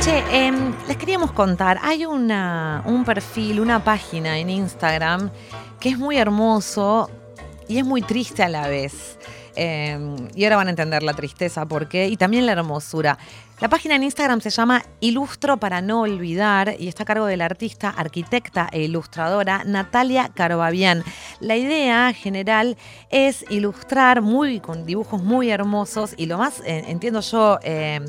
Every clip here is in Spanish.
Che, em, les queríamos contar, hay una, un perfil, una página en Instagram que es muy hermoso y es muy triste a la vez. Em, y ahora van a entender la tristeza, por qué, y también la hermosura. La página en Instagram se llama Ilustro para no olvidar y está a cargo de la artista, arquitecta e ilustradora Natalia Carbabian. La idea general es ilustrar muy con dibujos muy hermosos y lo más, eh, entiendo yo, em,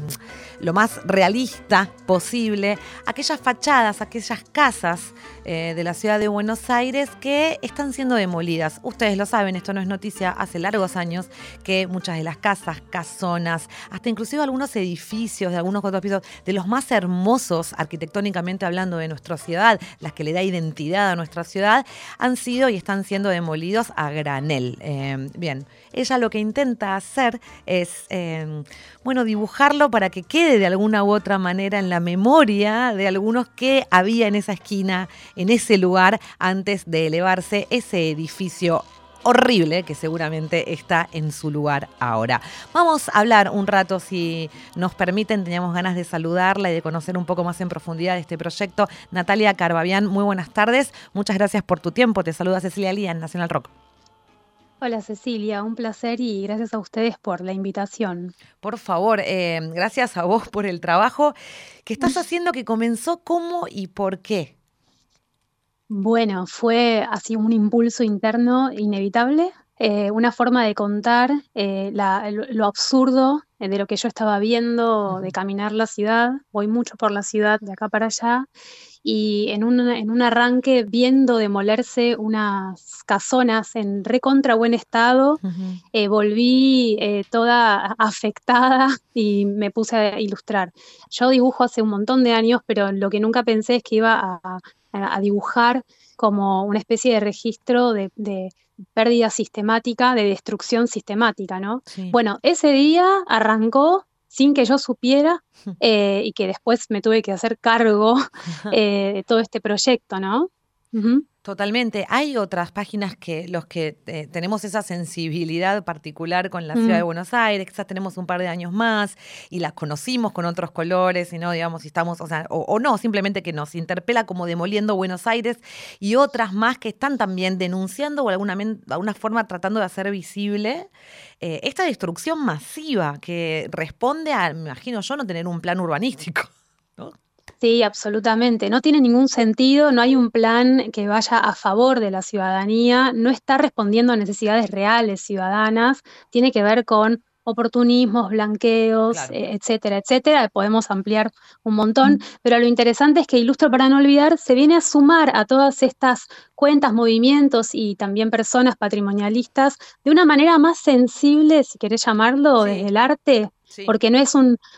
lo más realista posible, aquellas fachadas, aquellas casas eh, de la ciudad de Buenos Aires que están siendo demolidas. Ustedes lo saben, esto no es noticia, hace largos años que muchas de las casas, casonas, hasta inclusive algunos edificios de algunos cuantos pisos, de los más hermosos arquitectónicamente hablando de nuestra ciudad, las que le da identidad a nuestra ciudad, han sido y están siendo demolidos a granel. Eh, bien, ella lo que intenta hacer es, eh, bueno, dibujarlo para que quede de alguna u otra manera en la memoria de algunos que había en esa esquina, en ese lugar, antes de elevarse ese edificio horrible que seguramente está en su lugar ahora. Vamos a hablar un rato, si nos permiten, teníamos ganas de saludarla y de conocer un poco más en profundidad de este proyecto. Natalia Carbabian, muy buenas tardes, muchas gracias por tu tiempo, te saluda Cecilia Lía en Nacional Rock. Hola Cecilia, un placer y gracias a ustedes por la invitación. Por favor, eh, gracias a vos por el trabajo que estás haciendo que comenzó cómo y por qué. Bueno, fue así un impulso interno inevitable, eh, una forma de contar eh, lo absurdo de lo que yo estaba viendo, de caminar la ciudad. Voy mucho por la ciudad de acá para allá y en un, en un arranque viendo demolerse unas casonas en recontra buen estado, eh, volví toda afectada y me puse a ilustrar. Yo dibujo hace un montón de años, pero lo que nunca pensé es que iba a a dibujar como una especie de registro de, pérdida sistemática, de destrucción sistemática, ¿no? Bueno, ese día arrancó sin que yo supiera eh, y que después me tuve que hacer cargo eh, de todo este proyecto, ¿no? Totalmente. Hay otras páginas que los que eh, tenemos esa sensibilidad particular con la ciudad de mm. Buenos Aires, quizás tenemos un par de años más y las conocimos con otros colores y no, digamos, si estamos, o sea, o, no, simplemente que nos interpela como demoliendo Buenos Aires y otras más que están también denunciando o de alguna, alguna forma tratando de hacer visible eh, esta destrucción masiva que responde a, me imagino yo, no tener un plan urbanístico. ¿no? Sí, absolutamente. No tiene ningún sentido, no hay un plan que vaya a favor de la ciudadanía, no está respondiendo a necesidades reales ciudadanas, tiene que ver con oportunismos, blanqueos, eh, etcétera, etcétera. Podemos ampliar un montón, mm. pero lo interesante es que Ilustro para no olvidar se viene a sumar a todas estas cuentas, movimientos y también personas patrimonialistas de una manera más sensible, si querés llamarlo, desde el arte, porque no es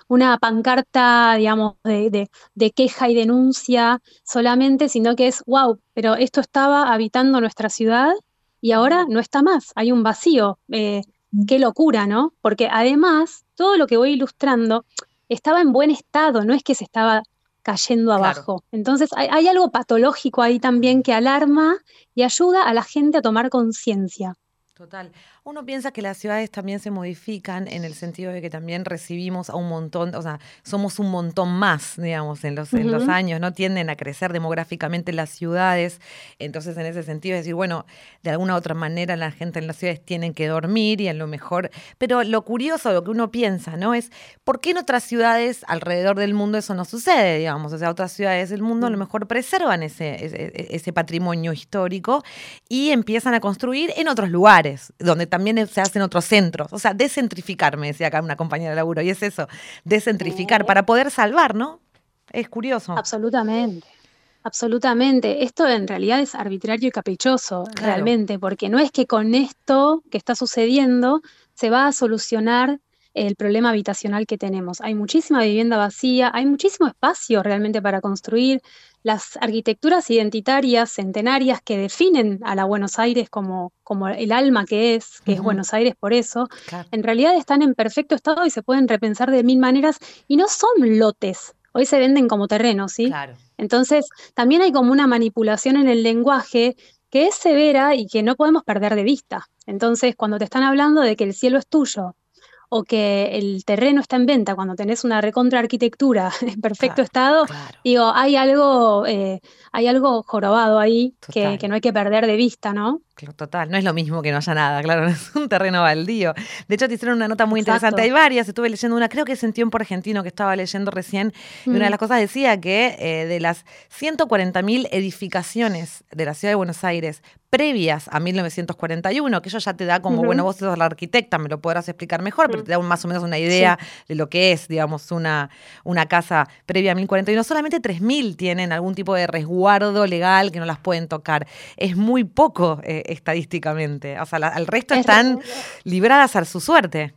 una pancarta, digamos, de, queja y denuncia solamente, sino que es, wow, pero esto estaba habitando nuestra ciudad y ahora no está más, hay un vacío. Eh, qué locura, ¿no? Porque además, todo lo que voy ilustrando estaba en buen estado, no es que se estaba cayendo abajo. Entonces, hay, algo patológico ahí también que alarma y ayuda a la gente a tomar conciencia. Total. Uno piensa que las ciudades también se modifican en el sentido de que también recibimos a un montón, o sea, somos un montón más, digamos, en los, en los años, ¿no? Tienden a crecer demográficamente las ciudades. Entonces, en ese sentido, es decir, bueno, de alguna u otra manera la gente en las ciudades tienen que dormir y en lo mejor. Pero lo curioso, lo que uno piensa, ¿no? Es ¿por qué en otras ciudades alrededor del mundo eso no sucede, digamos? O sea, otras ciudades del mundo a lo mm. mejor preservan ese, ese, ese patrimonio histórico y empiezan a construir en otros lugares donde también se hacen otros centros. O sea, descentrificar, me decía acá una compañera de laburo, y es eso, descentrificar para poder salvar, ¿no? Es curioso. Absolutamente. Absolutamente. Esto en realidad es arbitrario y caprichoso, realmente, porque no es que con esto que está sucediendo se va a solucionar el problema habitacional que tenemos. Hay muchísima vivienda vacía, hay muchísimo espacio realmente para construir. Las arquitecturas identitarias centenarias que definen a la Buenos Aires como, como el alma que es, que es Buenos Aires por eso, en realidad están en perfecto estado y se pueden repensar de mil maneras y no son lotes. Hoy se venden como terrenos, ¿sí? Entonces, también hay como una manipulación en el lenguaje que es severa y que no podemos perder de vista. Entonces, cuando te están hablando de que el cielo es tuyo, o que el terreno está en venta cuando tenés una recontra arquitectura en perfecto estado, digo, hay algo, eh, hay algo jorobado ahí que, que, no hay que perder de vista, ¿no? Total, no es lo mismo que no haya nada, claro, no es un terreno baldío. De hecho, te hicieron una nota muy interesante. Hay varias, estuve leyendo una, creo que es en Tiempo Argentino que estaba leyendo recién, y una de mm. las cosas decía que eh, de las 140.000 edificaciones de la ciudad de Buenos Aires previas a 1941, que eso ya te da como, bueno, vos sos la arquitecta, me lo podrás explicar mejor, pero te da más o menos una idea de lo que es, digamos, una, una casa previa a 1041. Solamente 3.000 tienen algún tipo de resguardo legal que no las pueden tocar. Es muy poco eh, estadísticamente. O sea, el resto están libradas a su suerte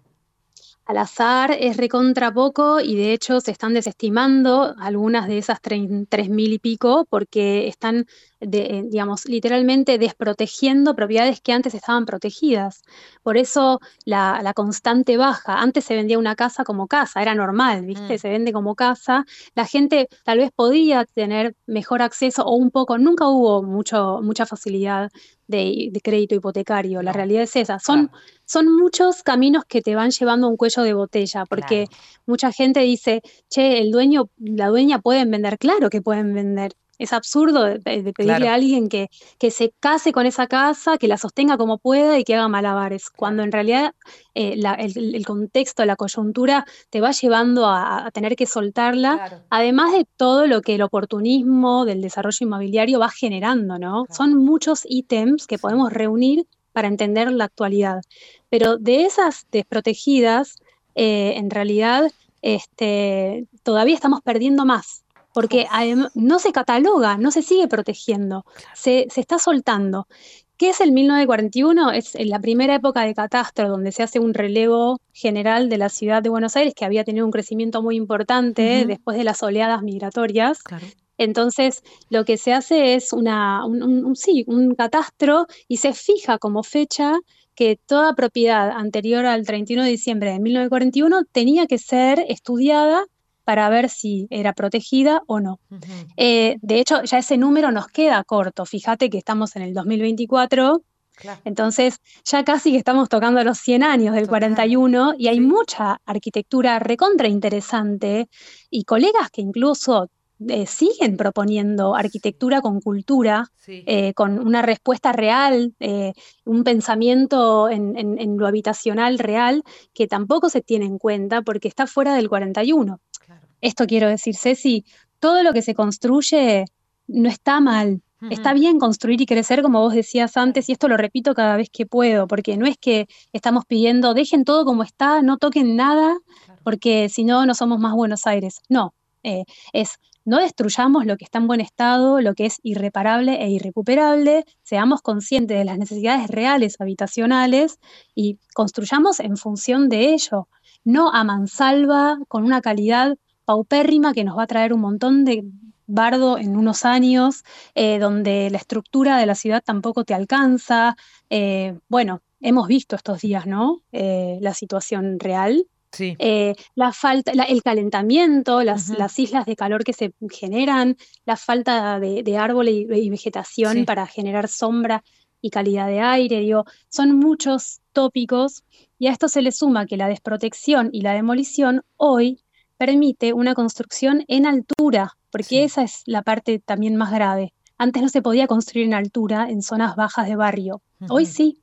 al azar es recontra poco y de hecho se están desestimando algunas de esas tres mil y pico porque están, eh, digamos, literalmente desprotegiendo propiedades que antes estaban protegidas. Por eso la, constante baja. Antes se vendía una casa como casa, era normal, ¿viste? Mm. Se vende como casa. La gente tal vez podía tener mejor acceso o un poco, nunca hubo mucho, mucha facilidad de, crédito hipotecario. La realidad es esa. Son, son muchos caminos que te van llevando a un cuello de botella, porque mucha gente dice, che, el dueño, la dueña pueden vender, claro que pueden vender. Es absurdo de, pedirle a alguien que, que, se case con esa casa, que la sostenga como pueda y que haga malabares, cuando en realidad eh, el, contexto, la coyuntura te va llevando a, tener que soltarla, además de todo lo que el oportunismo del desarrollo inmobiliario va generando, ¿no? Son muchos ítems que podemos reunir para entender la actualidad. Pero de esas desprotegidas, eh, en realidad este, todavía estamos perdiendo más porque no se cataloga, no se sigue protegiendo, se, está soltando. ¿Qué es el 1941? Es la primera época de catastro donde se hace un relevo general de la ciudad de Buenos Aires, que había tenido un crecimiento muy importante después de las oleadas migratorias. Entonces, lo que se hace es una, un, sí, un catastro y se fija como fecha que toda propiedad anterior al 31 de diciembre de 1941 tenía que ser estudiada para ver si era protegida o no. Eh, de hecho, ya ese número nos queda corto. Fíjate que estamos en el 2024. Entonces, ya casi que estamos tocando los 100 años del 41 y hay mucha arquitectura recontra interesante y colegas que incluso eh, siguen proponiendo arquitectura con cultura, eh, con una respuesta real, un pensamiento en, en, lo habitacional real, que tampoco se tiene en cuenta porque está fuera del 41. Esto quiero decir, Ceci, todo lo que se construye no está mal. Está bien construir y crecer, como vos decías antes, y esto lo repito cada vez que puedo, porque no es que estamos pidiendo, dejen todo como está, no toquen nada, porque si no, no somos más Buenos Aires. No, eh, es no destruyamos lo que está en buen estado, lo que es irreparable e irrecuperable, seamos conscientes de las necesidades reales habitacionales y construyamos en función de ello, no a mansalva, con una calidad paupérrima que nos va a traer un montón de bardo en unos años, eh, donde la estructura de la ciudad tampoco te alcanza. Eh, bueno, hemos visto estos días, ¿no? Eh, la situación real. Sí. la falta, el calentamiento, las, islas de calor que se generan, la falta de, árboles y, vegetación para generar sombra y calidad de aire, digo, son muchos tópicos y a esto se le suma que la desprotección y la demolición hoy permite una construcción en altura, porque esa es la parte también más grave. Antes no se podía construir en altura en zonas bajas de barrio. Hoy sí,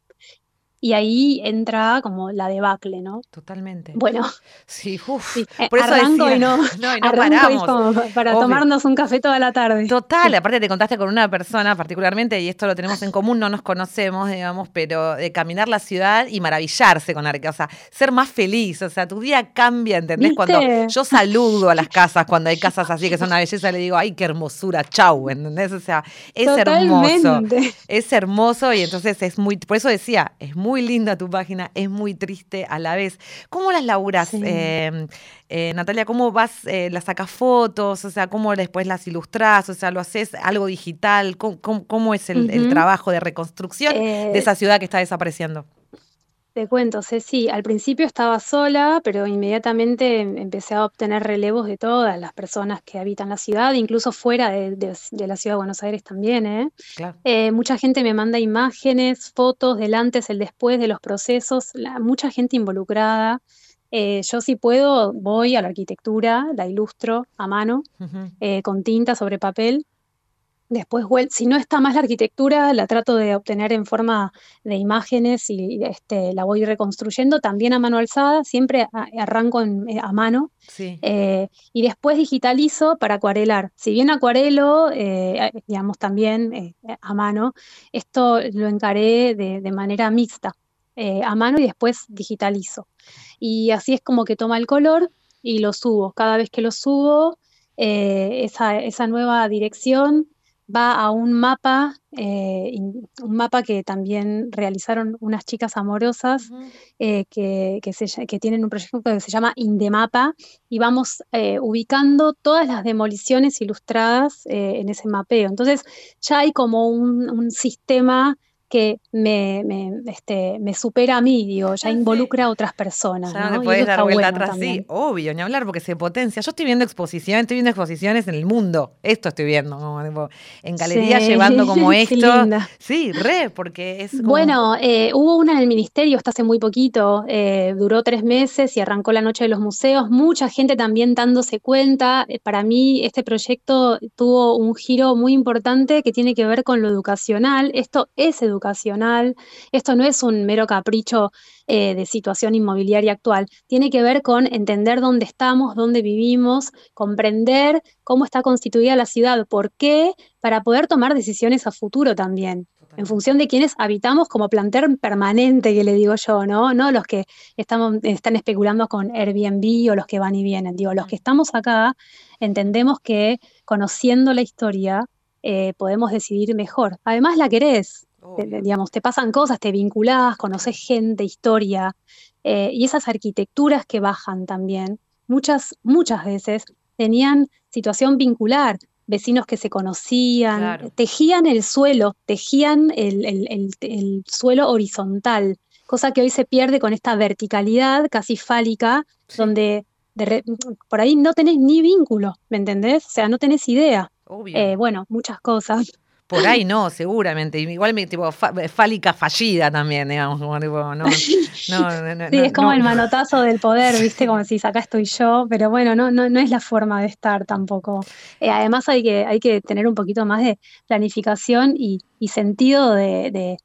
y ahí entra como la debacle, ¿no? Totalmente. Bueno. Sí, uff. Eh, por eso arranco y no, no, y no paramos. para tomarnos un café toda la tarde. Total, aparte te contaste con una persona particularmente, y esto lo tenemos en común, no nos conocemos, digamos, pero de caminar la ciudad y maravillarse con la o sea, ser más feliz, o sea, tu día cambia, ¿entendés? Cuando yo saludo a las casas, cuando hay casas así que son una belleza, le digo, ay, qué hermosura, chau, ¿entendés? O sea, es hermoso. Es hermoso y entonces es muy, por eso decía, es muy muy linda tu página, es muy triste a la vez. ¿Cómo las laburas, em, eh, Natalia? ¿Cómo vas, eh, las sacas fotos? O sea, ¿cómo después las ilustras? O sea, ¿lo haces algo digital? ¿Cómo, es el, trabajo de reconstrucción de esa eh, ciudad que está desapareciendo? Te cuento, Ceci, al principio estaba sola, pero inmediatamente empecé a obtener relevos de todas las personas que habitan la ciudad, incluso fuera de, la ciudad de Buenos Aires también. ¿eh? Eh, mucha gente me manda imágenes, fotos del antes, el después de los procesos, mucha gente involucrada. eh, yo si puedo voy a la arquitectura, la ilustro a mano, eh, con tinta sobre papel. Después, si no está más la arquitectura, la trato de obtener en forma de imágenes y este, la voy reconstruyendo también a mano alzada, siempre arranco eh, a mano. y después digitalizo para acuarelar. Si bien acuarelo, digamos, también a mano, esto lo encaré de manera mixta. Eh, a mano y después digitalizo. Y así es como que toma el color y lo subo. Cada vez que lo subo, eh, esa, nueva dirección va a un mapa, eh, un mapa que también realizaron unas chicas amorosas que, que, tienen un proyecto que se llama Indemapa y vamos ubicando todas las demoliciones ilustradas en ese mapeo. Entonces ya hay como un, un sistema que me, este, me supera a mí, digo, ya involucra a otras personas. Ya ¿no? puedes dar vuelta atrás, sí, obvio, ni hablar, porque se potencia. Yo estoy viendo exposiciones, estoy viendo exposiciones en el mundo, esto estoy viendo, en galerías llevando como esto. Sí, re, porque es Bueno, eh, hubo una en el ministerio hasta hace muy poquito, eh, duró tres meses y arrancó la Noche de los Museos, mucha gente también dándose cuenta. Eh, para mí este proyecto tuvo un giro muy importante que tiene que ver con lo educacional. Esto es educacional educacional. Esto no es un mero capricho eh, de situación inmobiliaria actual. Tiene que ver con entender dónde estamos, dónde vivimos, comprender cómo está constituida la ciudad, por qué, para poder tomar decisiones a futuro también en función de quienes habitamos como planter permanente, que le digo yo, ¿no? No los que estamos, están especulando con Airbnb o los que van y vienen. Digo, los que estamos acá entendemos que conociendo la historia eh, podemos decidir mejor. Además la querés, te, digamos, te pasan cosas, te vinculás, conoces gente, historia, eh, y esas arquitecturas que bajan también, muchas, muchas veces tenían situación vincular, vecinos que se conocían, tejían el suelo, tejían el, suelo horizontal, cosa que hoy se pierde con esta verticalidad casi fálica, donde por ahí no tenés ni vínculo, ¿me entendés? O sea, no tenés idea. Eh, bueno, muchas cosas. Por ahí no, seguramente. Igual me tipo fálica fallida también, digamos, como tipo, no, no, Sí, es como el manotazo del poder, viste, como si acá estoy yo, pero bueno, no, no, no es la forma de estar tampoco. Eh, además hay que, hay que tener un poquito más de planificación y, y sentido de de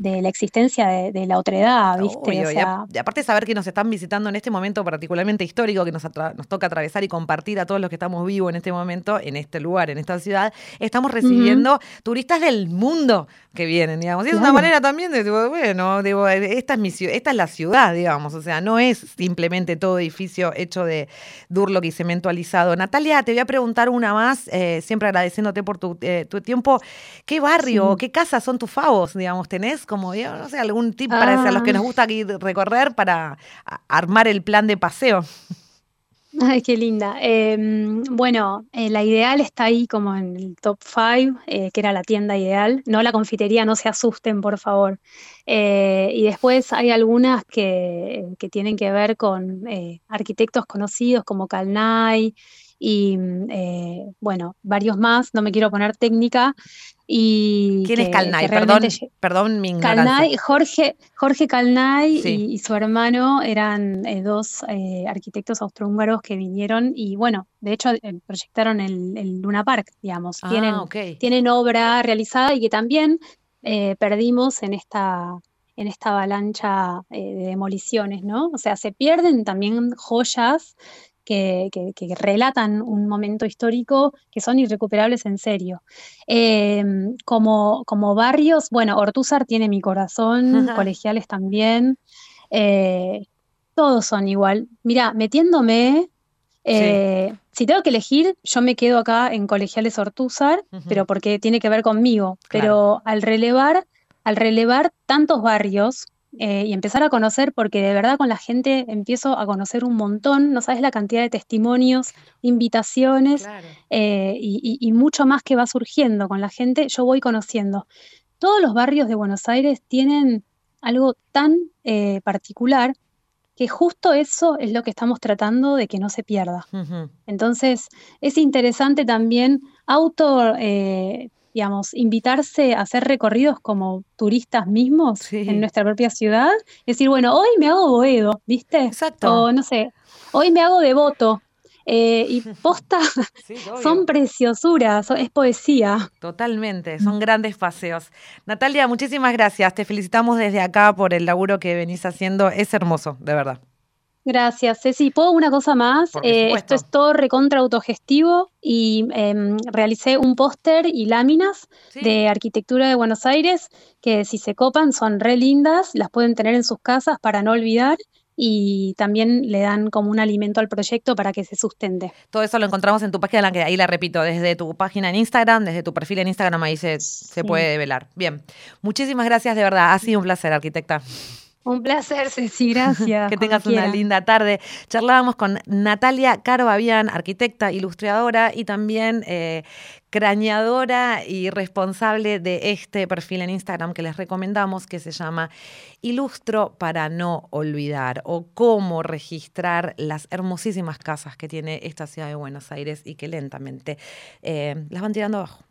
la existencia de, la otredad, ¿viste? y, aparte saber que nos están visitando en este momento particularmente histórico que nos, nos, toca atravesar y compartir a todos los que estamos vivos en este momento, en este lugar, en esta ciudad, estamos recibiendo turistas del mundo que vienen, digamos. Y es una manera también de, bueno, digo, esta es, mi, esta es la ciudad, digamos, o sea, no es simplemente todo edificio hecho de Durlock y cemento alisado. Natalia, te voy a preguntar una más, eh, siempre agradeciéndote por tu, eh, tiempo. ¿Qué barrio, qué casa son tus favos, digamos, tenés? Como, no sé, algún tip para los que nos ah. gusta aquí recorrer para armar el plan de paseo? Ay, qué linda. Em, bueno, eh, la ideal está ahí como en el top 5, eh, que era la tienda ideal. No la confitería, no se asusten, por favor. Eh, y después hay algunas que, que tienen que ver con arquitectos conocidos como Calnay y, bueno, varios más. No me quiero poner técnica, y ¿Quién es Calnay? Perdón, perdón mi Calnay, Jorge, Jorge Calnay y, su hermano eran eh, dos eh, arquitectos austrohúngaros que vinieron y bueno, de hecho eh, proyectaron el, Luna Park, digamos. Ah, tienen, tienen obra realizada y que también perdimos en esta, en esta avalancha de demoliciones, ¿no? O sea, se pierden también joyas que, relatan un momento histórico que son irrecuperables en serio. Em, como, como barrios, bueno, Ortúzar tiene mi corazón, colegiales también, eh, todos son igual. Mira, metiéndome, eh, si tengo que elegir, yo me quedo acá en colegiales Ortúzar, pero porque tiene que ver conmigo, pero al relevar, al relevar tantos barrios, eh, y empezar a conocer, porque de verdad con la gente empiezo a conocer un montón, no sabes la cantidad de testimonios, invitaciones eh, y, mucho más que va surgiendo con la gente, yo voy conociendo. Todos los barrios de Buenos Aires tienen algo tan eh, particular que justo eso es lo que estamos tratando de que no se pierda. Entonces, es interesante también auto digamos, invitarse a hacer recorridos como turistas mismos en nuestra propia ciudad. Es decir, bueno, hoy me hago Boedo, ¿viste? Exacto. O no sé, hoy me hago devoto. Eh, y posta, son preciosuras, es poesía. Totalmente, son grandes paseos. Natalia, muchísimas gracias. Te felicitamos desde acá por el laburo que venís haciendo. Es hermoso, de verdad. Gracias, Ceci. ¿Puedo una cosa más? Eh, esto es todo recontra autogestivo y em, realicé un póster y láminas de arquitectura de Buenos Aires que si se copan son re lindas, las pueden tener en sus casas para no olvidar y también le dan como un alimento al proyecto para que se sustente. Todo eso lo encontramos en tu página, que ahí la repito, desde tu página en Instagram, desde tu perfil en Instagram, ahí se, se puede velar. Bien, muchísimas gracias de verdad, ha sido un placer, arquitecta. Un placer, Ceci, gracias. que tengas una linda tarde. Charlábamos con Natalia Caro arquitecta, ilustradora y también eh, crañadora y responsable de este perfil en Instagram que les recomendamos, que se llama Ilustro para no olvidar o cómo registrar las hermosísimas casas que tiene esta ciudad de Buenos Aires y que lentamente eh, las van tirando abajo.